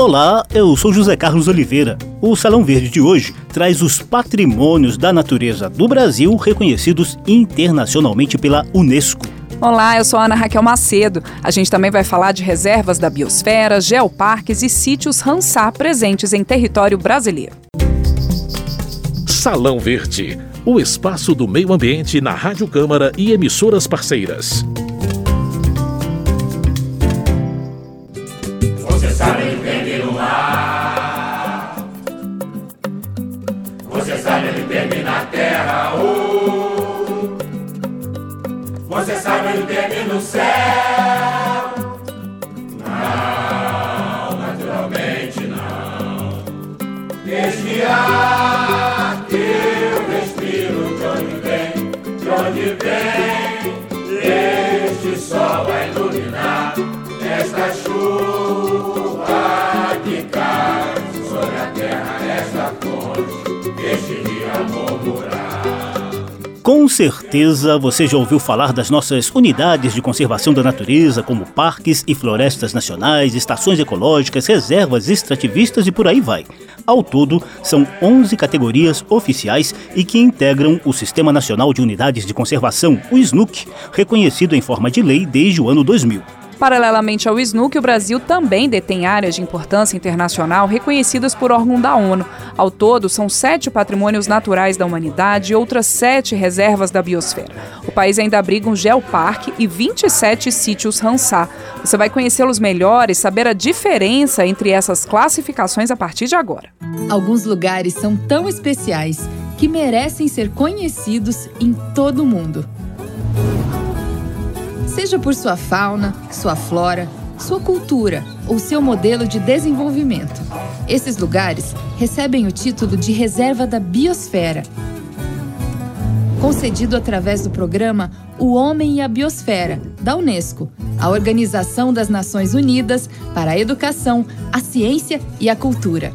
Olá, eu sou José Carlos Oliveira. O Salão Verde de hoje traz os patrimônios da natureza do Brasil reconhecidos internacionalmente pela Unesco. Olá, eu sou Ana Raquel Macedo. A gente também vai falar de reservas da biosfera, geoparques e sítios Ramsar presentes em território brasileiro. Salão Verde, o espaço do meio ambiente na Rádio Câmara e emissoras parceiras. Ele tem no céu. Não, naturalmente não. Este ar que eu respiro, de onde vem, de onde vem. Este sol vai iluminar esta chuva que cai sobre a terra, esta fonte, Com certeza você já ouviu falar das nossas unidades de conservação da natureza, como parques e florestas nacionais, estações ecológicas, reservas extrativistas e por aí vai. Ao todo, são 11 categorias oficiais e que integram o Sistema Nacional de Unidades de Conservação, o SNUC, reconhecido em forma de lei desde o ano 2000. Paralelamente ao SNUC, o Brasil também detém áreas de importância internacional reconhecidas por órgão da ONU. Ao todo, são sete patrimônios naturais da humanidade e outras sete reservas da biosfera. O país ainda abriga um geoparque e 27 sítios Ramsar. Você vai conhecê-los melhor e saber a diferença entre essas classificações a partir de agora. Alguns lugares são tão especiais que merecem ser conhecidos em todo o mundo seja por sua fauna, sua flora, sua cultura ou seu modelo de desenvolvimento. Esses lugares recebem o título de Reserva da Biosfera, concedido através do programa O Homem e a Biosfera, da Unesco, a Organização das Nações Unidas para a Educação, a Ciência e a Cultura.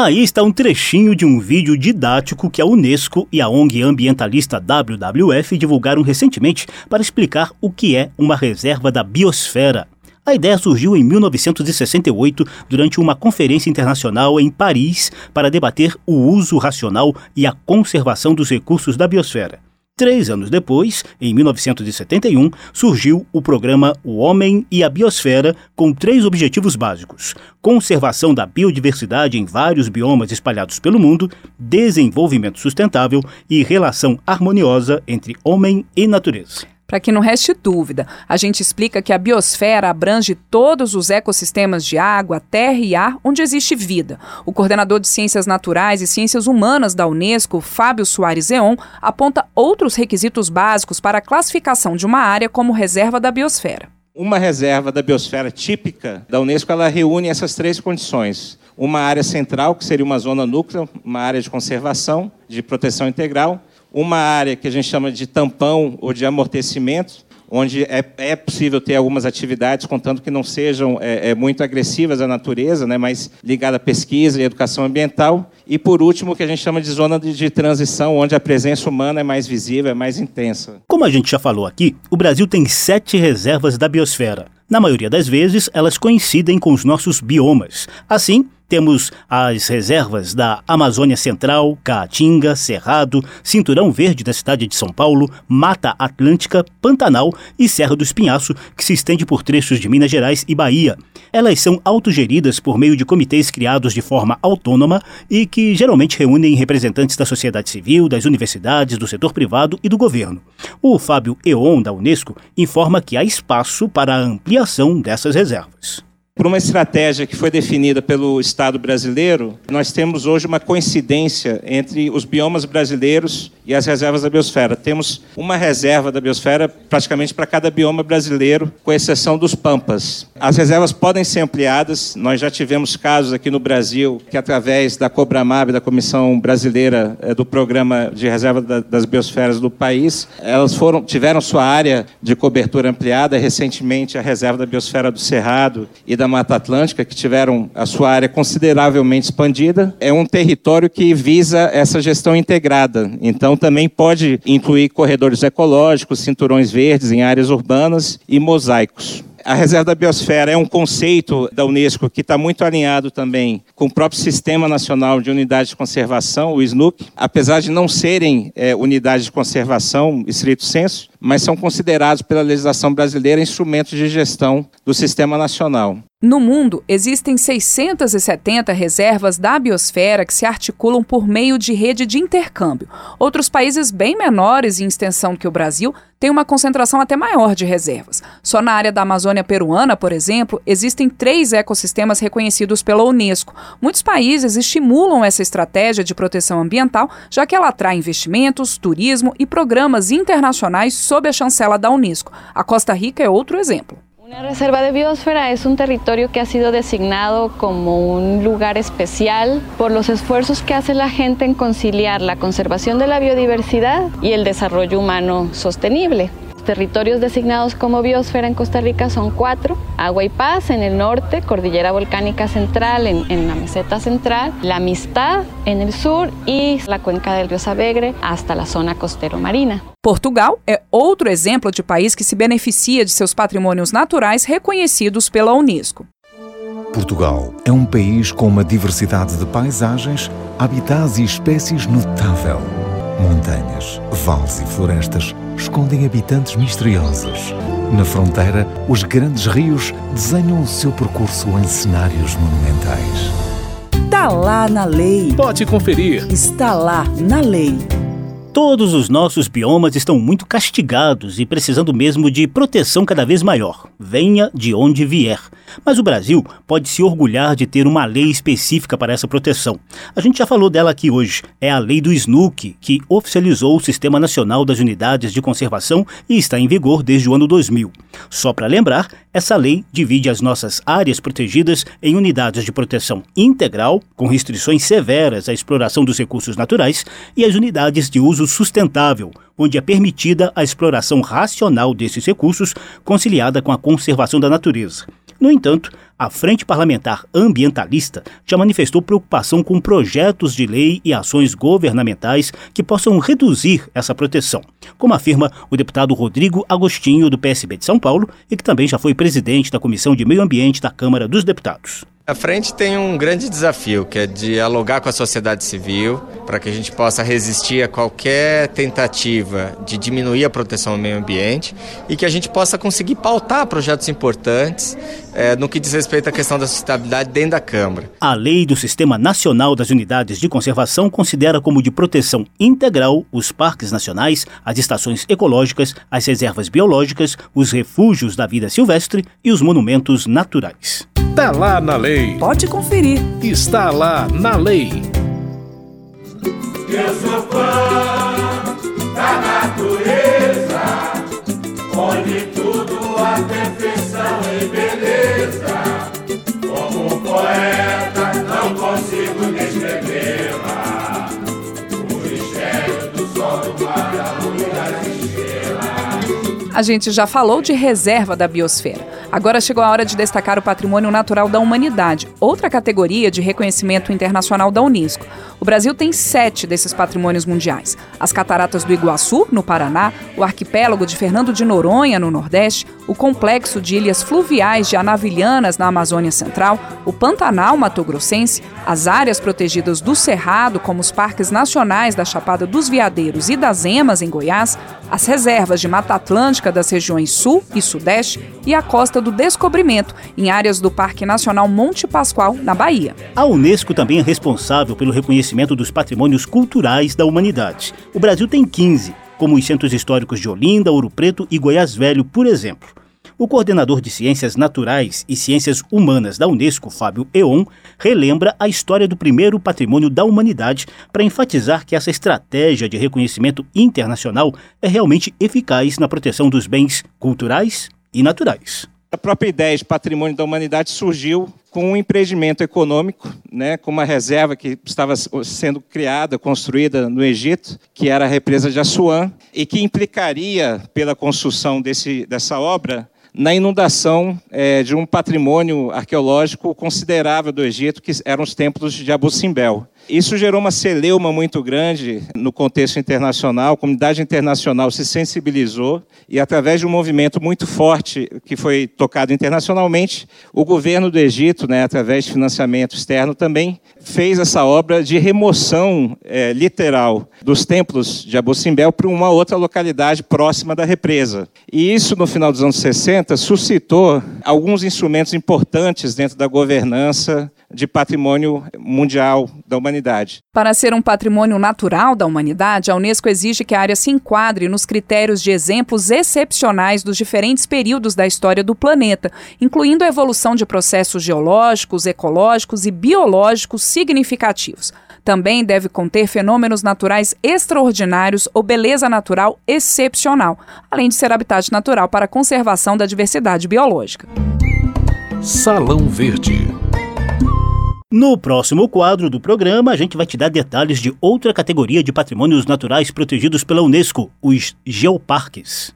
Aí está um trechinho de um vídeo didático que a Unesco e a ONG ambientalista WWF divulgaram recentemente para explicar o que é uma reserva da biosfera. A ideia surgiu em 1968 durante uma conferência internacional em Paris para debater o uso racional e a conservação dos recursos da biosfera. Três anos depois, em 1971, surgiu o programa O Homem e a Biosfera, com três objetivos básicos: conservação da biodiversidade em vários biomas espalhados pelo mundo, desenvolvimento sustentável e relação harmoniosa entre homem e natureza. Para que não reste dúvida, a gente explica que a biosfera abrange todos os ecossistemas de água, terra e ar onde existe vida. O coordenador de Ciências Naturais e Ciências Humanas da Unesco, Fábio Soares Eon, aponta outros requisitos básicos para a classificação de uma área como reserva da biosfera. Uma reserva da biosfera típica da Unesco ela reúne essas três condições: uma área central, que seria uma zona núcleo, uma área de conservação, de proteção integral, uma área que a gente chama de tampão ou de amortecimento, onde é, é possível ter algumas atividades, contanto que não sejam é, é, muito agressivas à natureza, né, mas ligada à pesquisa e educação ambiental. E, por último, o que a gente chama de zona de, de transição, onde a presença humana é mais visível, é mais intensa. Como a gente já falou aqui, o Brasil tem sete reservas da biosfera. Na maioria das vezes, elas coincidem com os nossos biomas. Assim, temos as reservas da Amazônia Central, Caatinga, Cerrado, Cinturão Verde da cidade de São Paulo, Mata Atlântica, Pantanal e Serra do Espinhaço, que se estende por trechos de Minas Gerais e Bahia. Elas são autogeridas por meio de comitês criados de forma autônoma e que geralmente reúnem representantes da sociedade civil, das universidades, do setor privado e do governo. O Fábio Eon, da Unesco, informa que há espaço para a ampliação dessas reservas. Por uma estratégia que foi definida pelo Estado brasileiro, nós temos hoje uma coincidência entre os biomas brasileiros e as reservas da biosfera. Temos uma reserva da biosfera praticamente para cada bioma brasileiro, com exceção dos pampas. As reservas podem ser ampliadas. Nós já tivemos casos aqui no Brasil que, através da Cobramab, da Comissão Brasileira eh, do Programa de Reserva das Biosferas do país, elas foram, tiveram sua área de cobertura ampliada. Recentemente, a reserva da biosfera do Cerrado e da Mata Atlântica, que tiveram a sua área consideravelmente expandida. É um território que visa essa gestão integrada. Então, também pode incluir corredores ecológicos, cinturões verdes em áreas urbanas e mosaicos A reserva da biosfera é um conceito da Unesco que está muito alinhado também com o próprio Sistema Nacional de Unidades de Conservação, o SNUC, apesar de não serem é, unidades de conservação, estrito senso, mas são considerados pela legislação brasileira instrumentos de gestão do Sistema Nacional. No mundo, existem 670 reservas da biosfera que se articulam por meio de rede de intercâmbio. Outros países bem menores em extensão que o Brasil têm uma concentração até maior de reservas. Só na área da Amazônia peruana, por exemplo, existem três ecossistemas reconhecidos pela Unesco. Muitos países estimulam essa estratégia de proteção ambiental, já que ela atrai investimentos, turismo e programas internacionais sob a chancela da Unesco. A Costa Rica é outro exemplo. Una reserva de biosfera es un territorio que ha sido designado como un lugar especial por los esfuerzos que hace la gente en conciliar la conservación de la biodiversidad y el desarrollo humano sostenible territorios designados como biosfera en Costa Rica son cuatro. Agua y Paz en el norte, Cordillera Volcánica Central en, en, la meseta central, La Amistad en el sur y la cuenca del río Savegre hasta la zona costero marina. Portugal é outro exemplo de país que se beneficia de seus patrimônios naturais reconhecidos pela Unesco. Portugal é um país com uma diversidade de paisagens, habitats e espécies notável. Montanhas, vales e florestas escondem habitantes misteriosos. Na fronteira, os grandes rios desenham o seu percurso em cenários monumentais. Está lá na lei. Pode conferir. Está lá na lei. Todos os nossos biomas estão muito castigados e precisando mesmo de proteção cada vez maior, venha de onde vier. Mas o Brasil pode se orgulhar de ter uma lei específica para essa proteção. A gente já falou dela aqui hoje. É a lei do SNUC, que oficializou o Sistema Nacional das Unidades de Conservação e está em vigor desde o ano 2000. Só para lembrar, essa lei divide as nossas áreas protegidas em unidades de proteção integral, com restrições severas à exploração dos recursos naturais, e as unidades de uso sustentável, onde é permitida a exploração racional desses recursos, conciliada com a conservação da natureza. No entanto, a Frente Parlamentar Ambientalista já manifestou preocupação com projetos de lei e ações governamentais que possam reduzir essa proteção, como afirma o deputado Rodrigo Agostinho, do PSB de São Paulo, e que também já foi presidente da Comissão de Meio Ambiente da Câmara dos Deputados. A frente tem um grande desafio, que é dialogar com a sociedade civil, para que a gente possa resistir a qualquer tentativa de diminuir a proteção ao meio ambiente e que a gente possa conseguir pautar projetos importantes é, no que diz respeito à questão da sustentabilidade dentro da Câmara. A lei do Sistema Nacional das Unidades de Conservação considera como de proteção integral os parques nacionais, as estações ecológicas, as reservas biológicas, os refúgios da vida silvestre e os monumentos naturais. Está lá na lei. Pode conferir. Está lá na lei. Eu sou fã da natureza, onde A gente já falou de reserva da biosfera. Agora chegou a hora de destacar o patrimônio natural da humanidade, outra categoria de reconhecimento internacional da Unesco. O Brasil tem sete desses patrimônios mundiais: as Cataratas do Iguaçu, no Paraná, o arquipélago de Fernando de Noronha, no Nordeste, o complexo de ilhas fluviais de Anavilhanas, na Amazônia Central, o Pantanal Mato-Grossense, as áreas protegidas do Cerrado, como os parques nacionais da Chapada dos Veadeiros e das Emas, em Goiás, as reservas de Mata Atlântica das regiões Sul e Sudeste e a Costa do Descobrimento, em áreas do Parque Nacional Monte Pascoal, na Bahia. A Unesco também é responsável pelo reconhecimento dos patrimônios culturais da humanidade. O Brasil tem 15, como os centros históricos de Olinda, Ouro Preto e Goiás Velho, por exemplo. O coordenador de Ciências Naturais e Ciências Humanas da Unesco, Fábio Eon, relembra a história do primeiro patrimônio da humanidade para enfatizar que essa estratégia de reconhecimento internacional é realmente eficaz na proteção dos bens culturais e naturais. A própria ideia de patrimônio da humanidade surgiu com um empreendimento econômico, né, com uma reserva que estava sendo criada, construída no Egito, que era a represa de Assuã, e que implicaria, pela construção desse, dessa obra, na inundação é, de um patrimônio arqueológico considerável do Egito, que eram os templos de Abu Simbel. Isso gerou uma celeuma muito grande no contexto internacional, a comunidade internacional se sensibilizou e, através de um movimento muito forte que foi tocado internacionalmente, o governo do Egito, né, através de financiamento externo, também fez essa obra de remoção é, literal dos templos de Abu Simbel para uma outra localidade próxima da represa. E isso, no final dos anos 60, suscitou alguns instrumentos importantes dentro da governança de patrimônio mundial da humanidade. Para ser um patrimônio natural da humanidade, a Unesco exige que a área se enquadre nos critérios de exemplos excepcionais dos diferentes períodos da história do planeta, incluindo a evolução de processos geológicos, ecológicos e biológicos significativos. Também deve conter fenômenos naturais extraordinários ou beleza natural excepcional, além de ser habitat natural para a conservação da diversidade biológica. Salão Verde. No próximo quadro do programa, a gente vai te dar detalhes de outra categoria de patrimônios naturais protegidos pela Unesco, os geoparques.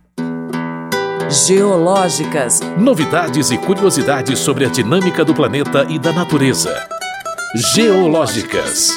Geológicas. Novidades e curiosidades sobre a dinâmica do planeta e da natureza. Geológicas.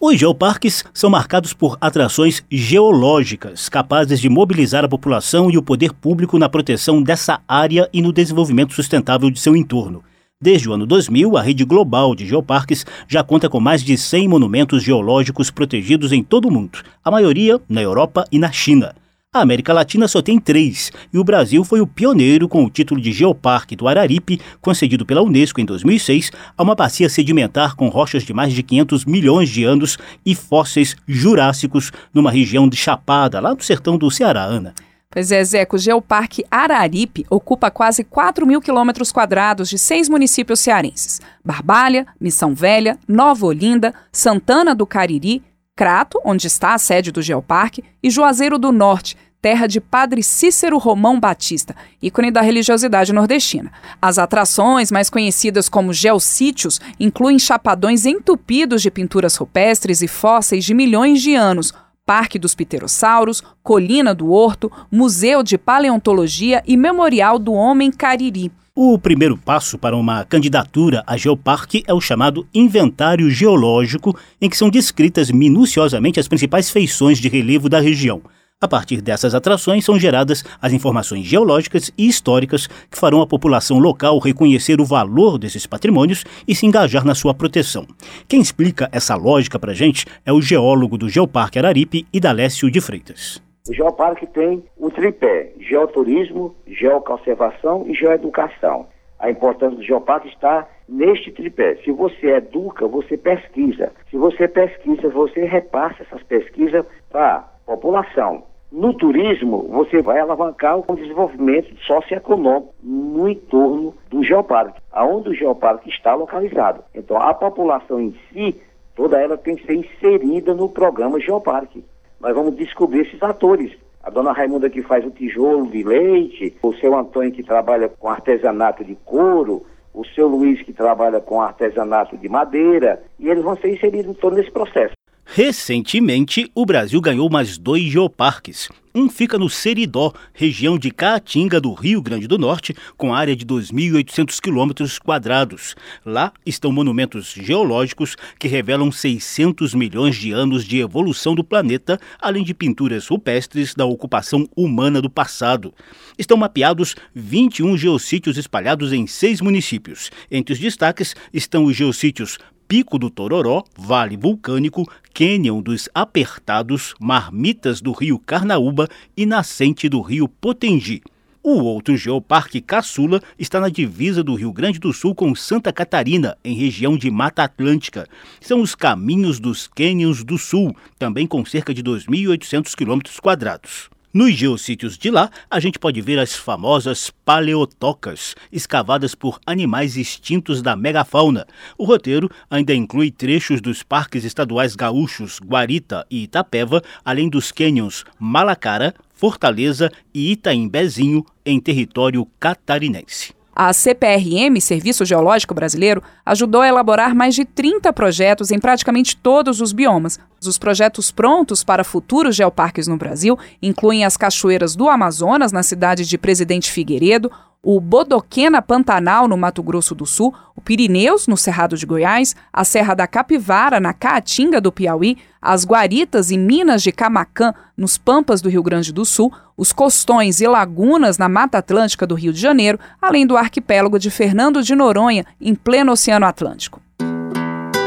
Os geoparques são marcados por atrações geológicas capazes de mobilizar a população e o poder público na proteção dessa área e no desenvolvimento sustentável de seu entorno. Desde o ano 2000, a rede global de geoparques já conta com mais de 100 monumentos geológicos protegidos em todo o mundo, a maioria na Europa e na China. A América Latina só tem três, e o Brasil foi o pioneiro com o título de Geoparque do Araripe, concedido pela Unesco em 2006, a uma bacia sedimentar com rochas de mais de 500 milhões de anos e fósseis jurássicos numa região de Chapada, lá do sertão do Ceará, Ana. Pois é, Zeco, o Geoparque Araripe ocupa quase 4 mil quilômetros quadrados de seis municípios cearenses: Barbalha, Missão Velha, Nova Olinda, Santana do Cariri, Crato, onde está a sede do Geoparque, e Juazeiro do Norte, terra de Padre Cícero Romão Batista, ícone da religiosidade nordestina. As atrações, mais conhecidas como geossítios, incluem chapadões entupidos de pinturas rupestres e fósseis de milhões de anos Parque dos Pterossauros, Colina do Horto, Museu de Paleontologia e Memorial do Homem Cariri. O primeiro passo para uma candidatura a geoparque é o chamado Inventário Geológico, em que são descritas minuciosamente as principais feições de relevo da região. A partir dessas atrações são geradas as informações geológicas e históricas que farão a população local reconhecer o valor desses patrimônios e se engajar na sua proteção. Quem explica essa lógica para gente é o geólogo do Geoparque Araripe, Idalécio de Freitas. O Geoparque tem o tripé: geoturismo, geoconservação e geoeducação. A importância do Geoparque está neste tripé. Se você educa, você pesquisa. Se você pesquisa, você repassa essas pesquisas para a população. No turismo, você vai alavancar o desenvolvimento socioeconômico no entorno do geoparque, aonde o geoparque está localizado. Então, a população em si, toda ela tem que ser inserida no programa Geoparque. Nós vamos descobrir esses atores. A dona Raimunda que faz o tijolo de leite, o seu Antônio que trabalha com artesanato de couro, o seu Luiz que trabalha com artesanato de madeira, e eles vão ser inseridos todo nesse processo. Recentemente, o Brasil ganhou mais dois geoparques. Um fica no Seridó, região de Caatinga, do Rio Grande do Norte, com área de 2.800 quilômetros quadrados. Lá estão monumentos geológicos que revelam 600 milhões de anos de evolução do planeta, além de pinturas rupestres da ocupação humana do passado. Estão mapeados 21 geossítios espalhados em seis municípios. Entre os destaques estão os geossítios Pico do Tororó, Vale Vulcânico, Cânion dos Apertados, Marmitas do Rio Carnaúba e Nascente do Rio Potengi. O outro geoparque Caçula está na divisa do Rio Grande do Sul com Santa Catarina, em região de Mata Atlântica. São os Caminhos dos Cânions do Sul, também com cerca de 2.800 quilômetros quadrados. Nos geossítios de lá, a gente pode ver as famosas paleotocas, escavadas por animais extintos da megafauna. O roteiro ainda inclui trechos dos parques estaduais gaúchos Guarita e Itapeva, além dos cânions Malacara, Fortaleza e Itaimbezinho, em território catarinense. A CPRM, Serviço Geológico Brasileiro, ajudou a elaborar mais de 30 projetos em praticamente todos os biomas. Os projetos prontos para futuros geoparques no Brasil incluem as cachoeiras do Amazonas, na cidade de Presidente Figueiredo, o Bodoquena Pantanal, no Mato Grosso do Sul, o Pirineus, no Cerrado de Goiás, a Serra da Capivara, na Caatinga do Piauí, as Guaritas e Minas de Camacã, nos Pampas do Rio Grande do Sul, os Costões e Lagunas, na Mata Atlântica do Rio de Janeiro, além do arquipélago de Fernando de Noronha, em pleno Oceano Atlântico.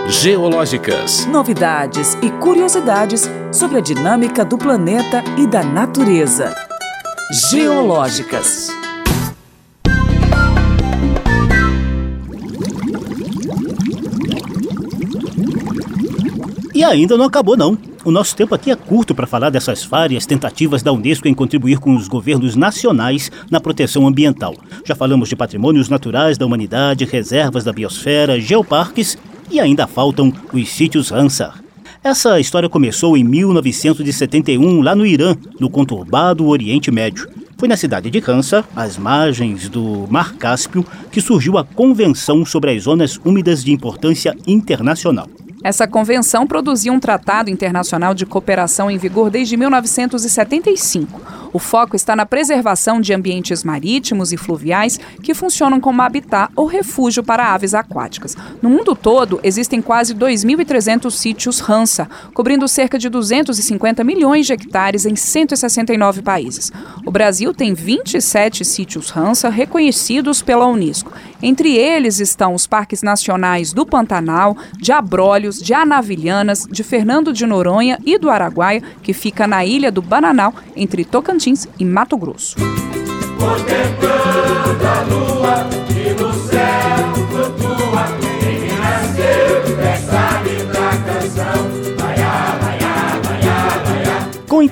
Geológicas. Novidades e curiosidades sobre a dinâmica do planeta e da natureza. Geológicas. E ainda não acabou não. O nosso tempo aqui é curto para falar dessas várias tentativas da Unesco em contribuir com os governos nacionais na proteção ambiental. Já falamos de patrimônios naturais da humanidade, reservas da biosfera, geoparques e ainda faltam os sítios Ramsar. Essa história começou em 1971, lá no Irã, no conturbado Oriente Médio. Foi na cidade de Ramsar, às margens do Mar Cáspio, que surgiu a Convenção sobre as Zonas Úmidas de Importância Internacional. Essa convenção produzia um tratado internacional de cooperação em vigor desde 1975. O foco está na preservação de ambientes marítimos e fluviais que funcionam como habitat ou refúgio para aves aquáticas. No mundo todo, existem quase 2.300 sítios Ramsar, cobrindo cerca de 250 milhões de hectares em 169 países. O Brasil tem 27 sítios Ramsar reconhecidos pela Unesco. Entre eles estão os parques nacionais do Pantanal, de Abrolhos, de Anavilhanas, de Fernando de Noronha e do Araguaia, que fica na ilha do Bananal, entre Tocantins e Mato Grosso.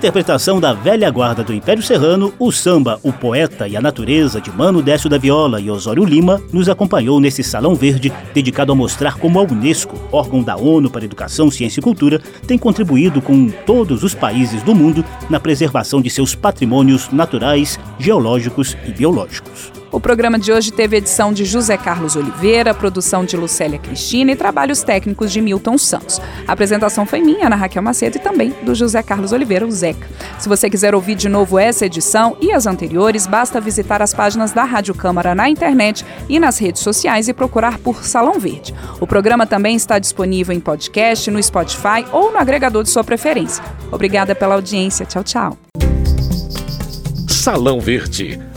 Interpretação da velha guarda do Império Serrano, o samba O Poeta e a Natureza de Mano Décio da Viola e Osório Lima nos acompanhou nesse Salão Verde dedicado a mostrar como a Unesco, órgão da ONU para Educação, Ciência e Cultura, tem contribuído com todos os países do mundo na preservação de seus patrimônios naturais, geológicos e biológicos. O programa de hoje teve edição de José Carlos Oliveira, produção de Lucélia Cristina e trabalhos técnicos de Milton Santos. A apresentação foi minha, Ana Raquel Macedo, e também do José Carlos Oliveira, o Zeca. Se você quiser ouvir de novo essa edição e as anteriores, basta visitar as páginas da Rádio Câmara na internet e nas redes sociais e procurar por Salão Verde. O programa também está disponível em podcast, no Spotify ou no agregador de sua preferência. Obrigada pela audiência. Tchau, tchau. Salão Verde,